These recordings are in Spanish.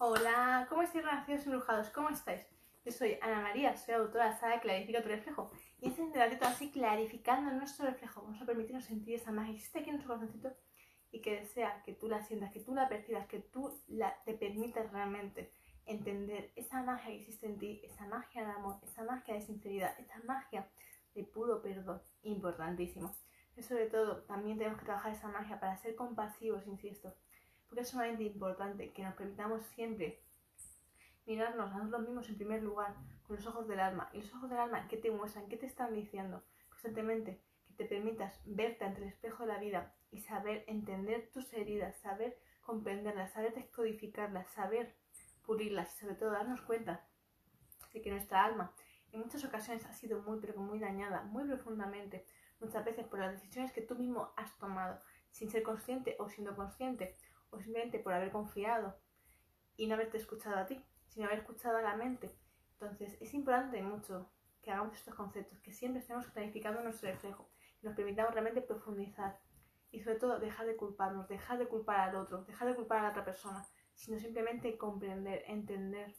Hola, ¿cómo estáis, renacidos embrujados? ¿Cómo estáis? Yo soy Ana María, soy autora de la saga Clarifica tu reflejo. Y este ratito así clarificando nuestro reflejo. Vamos a permitirnos sentir esa magia que existe aquí en nuestro corazoncito y que desea que tú la sientas, que tú la percibas, que tú te permitas realmente entender esa magia que existe en ti, esa magia de amor, esa magia de sinceridad, esa magia de puro perdón. Importantísimo. Y sobre todo, también tenemos que trabajar esa magia para ser compasivos, insisto porque es sumamente importante que nos permitamos siempre mirarnos a nosotros mismos en primer lugar, con los ojos del alma. Y los ojos del alma, ¿qué te muestran? ¿Qué te están diciendo? Constantemente, que te permitas verte ante el espejo de la vida y saber entender tus heridas, saber comprenderlas, saber descodificarlas, saber pulirlas y sobre todo darnos cuenta de que nuestra alma en muchas ocasiones ha sido muy, pero muy dañada, muy profundamente, muchas veces por las decisiones que tú mismo has tomado, sin ser consciente o siendo consciente, o simplemente por haber confiado y no haberte escuchado a ti, sino haber escuchado a la mente. Entonces es importante mucho que hagamos estos conceptos, que siempre estemos clarificando nuestro reflejo, y nos permitamos realmente profundizar y sobre todo dejar de culparnos, dejar de culpar al otro, dejar de culpar a la otra persona, sino simplemente comprender, entender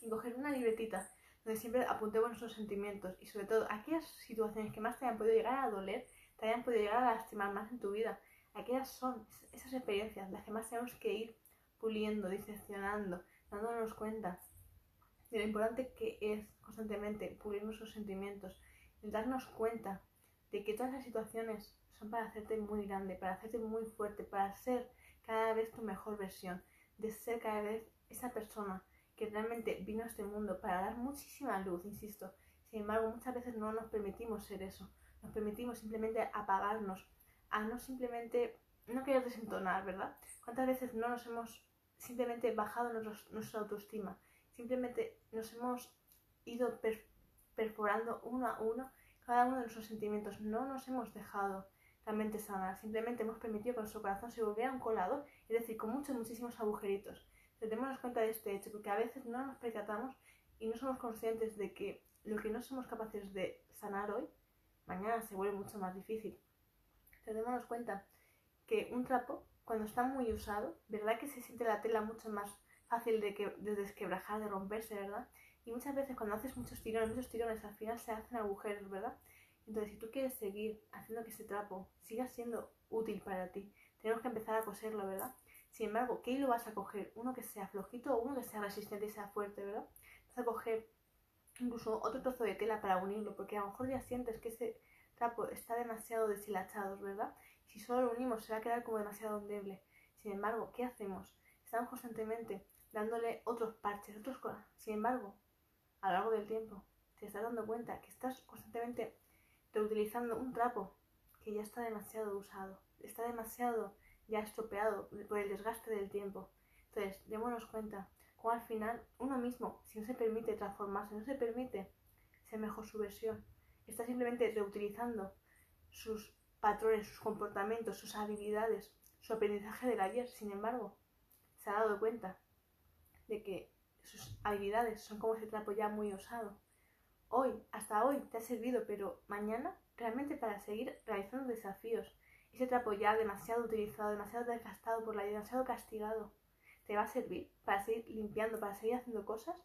y coger una libretita donde siempre apuntemos nuestros sentimientos y sobre todo aquellas situaciones que más te hayan podido llegar a doler, te hayan podido llegar a lastimar más en tu vida, aquellas son esas experiencias las que más tenemos que ir puliendo, diseccionando, dándonos cuenta de lo importante que es constantemente pulir nuestros sentimientos, y darnos cuenta de que todas las situaciones son para hacerte muy grande, para hacerte muy fuerte, para ser cada vez tu mejor versión, de ser cada vez esa persona que realmente vino a este mundo para dar muchísima luz, insisto. Sin embargo, muchas veces no nos permitimos ser eso, nos permitimos simplemente apagarnos, a no simplemente, no querer desentonar, ¿verdad? ¿Cuántas veces no nos hemos simplemente bajado nuestra autoestima? Simplemente nos hemos ido perforando uno a uno cada uno de nuestros sentimientos. No nos hemos dejado realmente sanar. Simplemente hemos permitido que nuestro corazón se volviera un colador, es decir, con muchos, muchísimos agujeritos. Tenemos cuenta de este hecho, porque a veces no nos percatamos y no somos conscientes de que lo que no somos capaces de sanar hoy, mañana se vuelve mucho más difícil démonos cuenta que un trapo, cuando está muy usado, ¿verdad que se siente la tela mucho más fácil de, que, de desquebrajar, de romperse, ¿verdad? Y muchas veces cuando haces muchos tirones, muchos tirones, al final se hacen agujeros, ¿verdad? Entonces, si tú quieres seguir haciendo que ese trapo siga siendo útil para ti, tenemos que empezar a coserlo, ¿verdad? Sin embargo, ¿qué hilo vas a coger? ¿Uno que sea flojito o uno que sea resistente y sea fuerte, ¿verdad? Vas a coger incluso otro trozo de tela para unirlo, porque a lo mejor ya sientes que ese trapo está demasiado deshilachado, ¿verdad? Si solo lo unimos se va a quedar como demasiado endeble. Sin embargo, ¿qué hacemos? Estamos constantemente dándole otros parches, otros cosas. Sin embargo, a lo largo del tiempo, te estás dando cuenta que estás constantemente reutilizando un trapo que ya está demasiado usado, está demasiado ya estropeado por el desgaste del tiempo. Entonces, démonos cuenta cómo al final uno mismo, si no se permite transformarse, no se permite ser mejor su versión, está simplemente reutilizando sus patrones, sus comportamientos, sus habilidades, su aprendizaje del ayer. Sin embargo, se ha dado cuenta de que sus habilidades son como ese trapo ya muy usado. Hoy, hasta hoy, te ha servido, pero mañana realmente para seguir realizando desafíos. Ese trapo ya demasiado utilizado, demasiado desgastado por la vida, demasiado castigado, ¿te va a servir para seguir limpiando, para seguir haciendo cosas?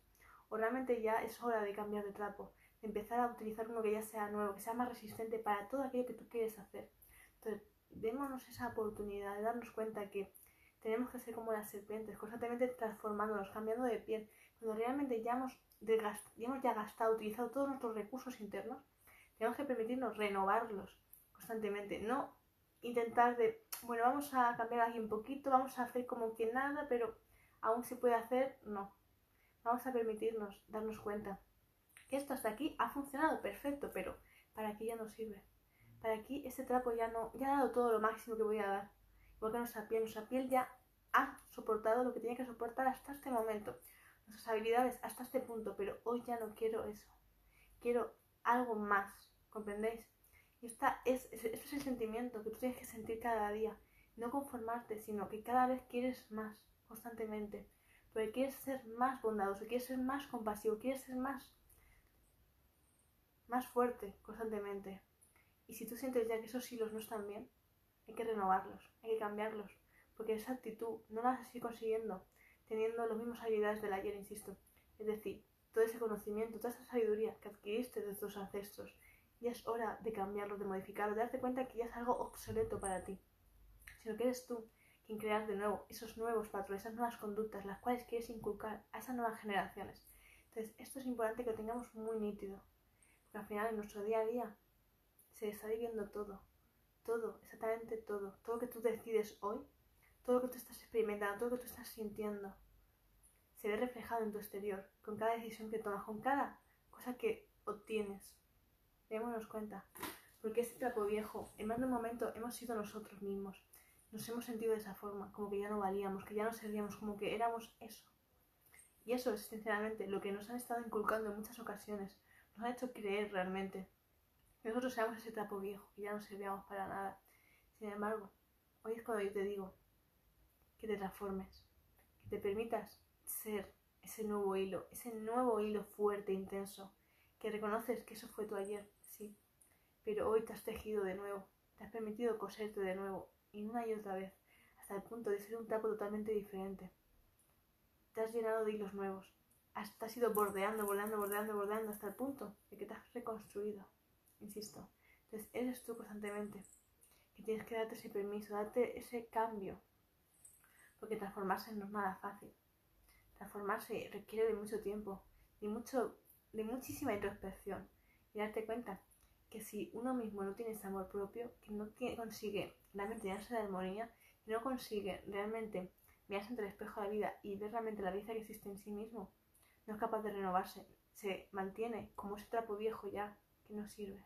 ¿O realmente ya es hora de cambiar de trapo? Empezar a utilizar uno que ya sea nuevo, que sea más resistente para todo aquello que tú quieres hacer. Entonces, démonos esa oportunidad de darnos cuenta que tenemos que ser como las serpientes, constantemente transformándonos, cambiando de piel. Cuando realmente ya hemos, hemos ya gastado, utilizado todos nuestros recursos internos, tenemos que permitirnos renovarlos constantemente, no intentar de, bueno, vamos a cambiar aquí un poquito, vamos a hacer como que nada, pero aún se puede hacer, no. Vamos a permitirnos darnos cuenta que esto hasta aquí ha funcionado perfecto, pero para aquí ya no sirve. Para aquí este trapo ya no, ya ha dado todo lo máximo que voy a dar. Igual que nuestra piel, nuestra piel ya ha soportado lo que tenía que soportar hasta este momento. Nuestras habilidades hasta este punto, pero hoy ya no quiero eso. Quiero algo más, ¿comprendéis? Y esta es, este es el sentimiento que tú tienes que sentir cada día. No conformarte, sino que cada vez quieres más, constantemente. Porque quieres ser más bondadoso, quieres ser más compasivo, quieres ser más más fuerte constantemente. Y si tú sientes ya que esos hilos no están bien, hay que renovarlos, hay que cambiarlos, porque esa actitud no la vas a seguir consiguiendo teniendo las mismas habilidades del ayer, insisto. Es decir, todo ese conocimiento, toda esa sabiduría que adquiriste de tus ancestros, ya es hora de cambiarlo, de modificarlo, de darte cuenta que ya es algo obsoleto para ti, sino que eres tú quien crear de nuevo esos nuevos patrones, esas nuevas conductas, las cuales quieres inculcar a esas nuevas generaciones. Entonces, esto es importante que lo tengamos muy nítido, porque al final en nuestro día a día se está viviendo todo, todo, exactamente todo, todo lo que tú decides hoy, todo lo que tú estás experimentando, todo lo que tú estás sintiendo, se ve reflejado en tu exterior, con cada decisión que tomas, con cada cosa que obtienes. Démonos cuenta, porque este trapo viejo, en más de un momento, hemos sido nosotros mismos. Nos hemos sentido de esa forma, como que ya no valíamos, que ya no servíamos, como que éramos eso. Y eso es, sinceramente, lo que nos han estado inculcando en muchas ocasiones. Nos han hecho creer realmente nosotros seamos ese trapo viejo, que ya no servíamos para nada. Sin embargo, hoy es cuando yo te digo que te transformes, que te permitas ser ese nuevo hilo, ese nuevo hilo fuerte, intenso, que reconoces que eso fue tu ayer, sí, pero hoy te has tejido de nuevo, te has permitido coserte de nuevo, y una y otra vez, hasta el punto de ser un trapo totalmente diferente. Te has llenado de hilos nuevos, has, te has ido bordeando, bordeando, bordeando, bordeando, hasta el punto de que te has reconstruido, insisto. Entonces, eres tú constantemente, que tienes que darte ese permiso, darte ese cambio, porque transformarse no es nada fácil. Transformarse requiere de mucho tiempo, de, mucho, de muchísima introspección y darte cuenta que si uno mismo no tiene ese amor propio, que no consigue realmente llenarse de armonía, que no consigue realmente mirarse ante el espejo de la vida y ver realmente la belleza que existe en sí mismo, no es capaz de renovarse, se mantiene como ese trapo viejo ya que no sirve.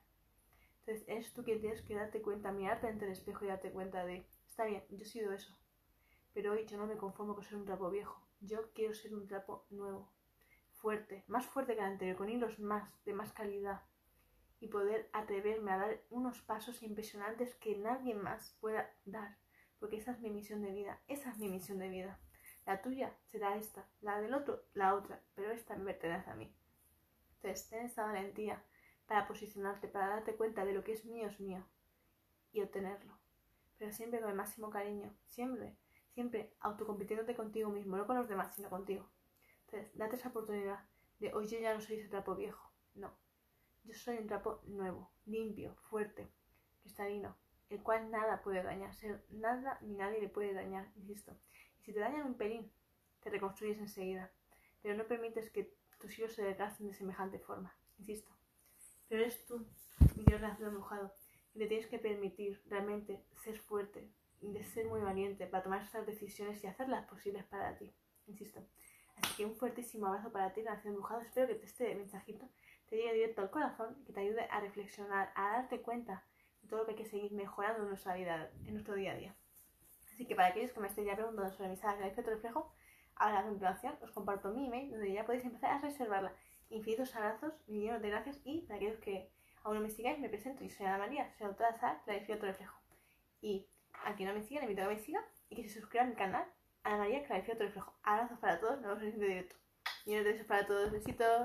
Entonces eres tú quien tienes que darte cuenta, mirarte ante el espejo y darte cuenta de, está bien, yo he sido eso, pero hoy yo no me conformo con ser un trapo viejo, yo quiero ser un trapo nuevo, fuerte, más fuerte que el anterior, con hilos más, de más calidad. Y poder atreverme a dar unos pasos impresionantes que nadie más pueda dar. Porque esa es mi misión de vida, esa es mi misión de vida. La tuya será esta, la del otro, la otra, pero esta me pertenece a mí. Entonces, ten esta valentía para posicionarte, para darte cuenta de lo que es mío es mío y obtenerlo. Pero siempre con el máximo cariño, siempre siempre autocompitiéndote contigo mismo, no con los demás, sino contigo. Entonces, date esa oportunidad de hoy yo ya no soy ese trapo viejo, no. Yo soy un trapo nuevo, limpio, fuerte, cristalino, el cual nada puede dañar, nada ni nadie le puede dañar, insisto. Si te dañan un pelín, te reconstruyes enseguida, pero no permites que tus hijos se desgasten de semejante forma, insisto. Pero eres tú, mi Dios nacido mojado, y te tienes que permitir realmente ser fuerte, de ser muy valiente para tomar estas decisiones y hacerlas posibles para ti, insisto. Así que un fuertísimo abrazo para ti, Nación Embrujado. Espero que este mensajito te llegue directo al corazón y que te ayude a reflexionar, a darte cuenta de todo lo que hay que seguir mejorando en nuestra vida, en nuestro día a día. Así que para aquellos que me estén ya preguntando sobre mi sala de efecto reflejo, ahora a continuación os comparto mi email donde ya podéis empezar a reservarla. Infinitos abrazos, millones de gracias y para aquellos que aún no me sigáis, me presento. Yo soy Ana María, soy autora de Sara, la de reflejo. Y a quien no me siga, le invito a que me siga y que se suscriba a mi canal. Ana María Clarifica otro reflejo. Abrazos para todos, nos vemos en el siguiente directo. Y un beso para todos, besitos.